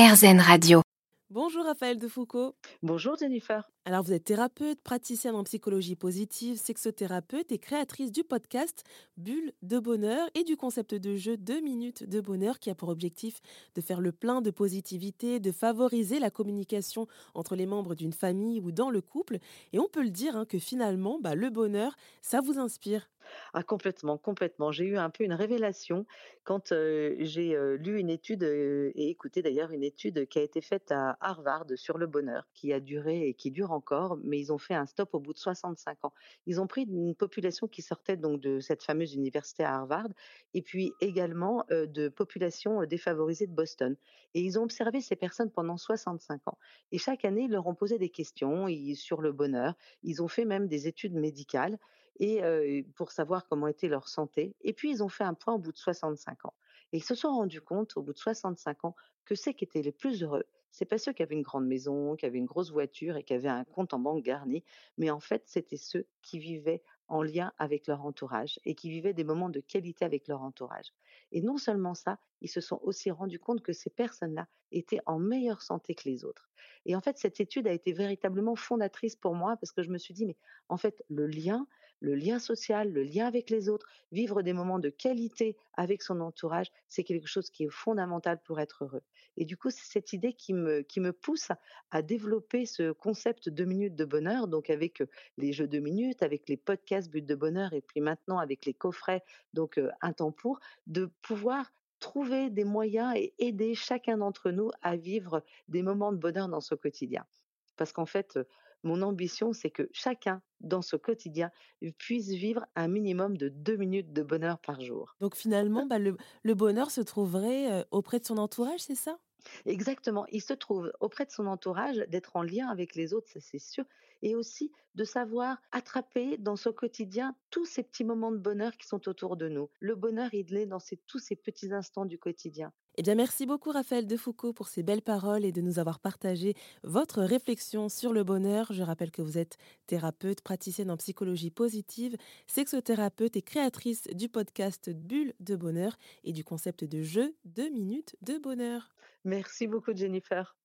RZN Radio. Bonjour Raphaël de Foucault. Bonjour Jennifer. Alors vous êtes thérapeute, praticienne en psychologie positive, sexothérapeute et créatrice du podcast Bulle de bonheur et du concept de jeu 2 minutes de bonheur qui a pour objectif de faire le plein de positivité, de favoriser la communication entre les membres d'une famille ou dans le couple. Et on peut le dire hein, que finalement, bah, le bonheur, ça vous inspire. Ah complètement, complètement. J'ai eu un peu une révélation quand j'ai lu une étude et écouté d'ailleurs une étude qui a été faite à Harvard sur le bonheur, qui a duré et qui dure encore, mais ils ont fait un stop au bout de 65 ans. Ils ont pris une population qui sortait donc de cette fameuse université à Harvard et puis également de populations défavorisées de Boston. Et ils ont observé ces personnes pendant 65 ans. Et chaque année, ils leur ont posé des questions sur le bonheur. Ils ont fait même des études médicales et pour savoir comment était leur santé. Et puis, ils ont fait un point au bout de 65 ans. Et ils se sont rendus compte, au bout de 65 ans, que ceux qui étaient les plus heureux, c'est pas ceux qui avaient une grande maison, qui avaient une grosse voiture et qui avaient un compte en banque garni, mais en fait, c'était ceux qui vivaient en lien avec leur entourage et qui vivaient des moments de qualité avec leur entourage. Et non seulement ça, ils se sont aussi rendus compte que ces personnes-là étaient en meilleure santé que les autres. Et en fait, cette étude a été véritablement fondatrice pour moi parce que je me suis dit, mais en fait, le lien, le lien social, le lien avec les autres, vivre des moments de qualité avec son entourage, c'est quelque chose qui est fondamental pour être heureux. Et du coup, c'est cette idée qui me, pousse à développer ce concept de minutes de bonheur, donc avec les jeux de minutes, avec les podcasts But de bonheur, et puis maintenant avec les coffrets, donc un temps pour, de pouvoir trouver des moyens et aider chacun d'entre nous à vivre des moments de bonheur dans ce quotidien. Parce qu'en fait, mon ambition, c'est que chacun, dans ce quotidien, puisse vivre un minimum de deux minutes de bonheur par jour. Donc finalement, bah, le, le, bonheur se trouverait auprès de son entourage, c'est ça? Exactement. Il se trouve auprès de son entourage, d'être en lien avec les autres, ça c'est sûr, et aussi de savoir attraper dans son quotidien tous ces petits moments de bonheur qui sont autour de nous. Le bonheur, il est dans ces, tous ces petits instants du quotidien. Eh bien, merci beaucoup, Raphaël Defoucault, pour ces belles paroles et de nous avoir partagé votre réflexion sur le bonheur. Je rappelle que vous êtes thérapeute, praticienne en psychologie positive, sexothérapeute et créatrice du podcast Bulle de bonheur et du concept de jeu 2 minutes de bonheur. Merci beaucoup, Jennifer.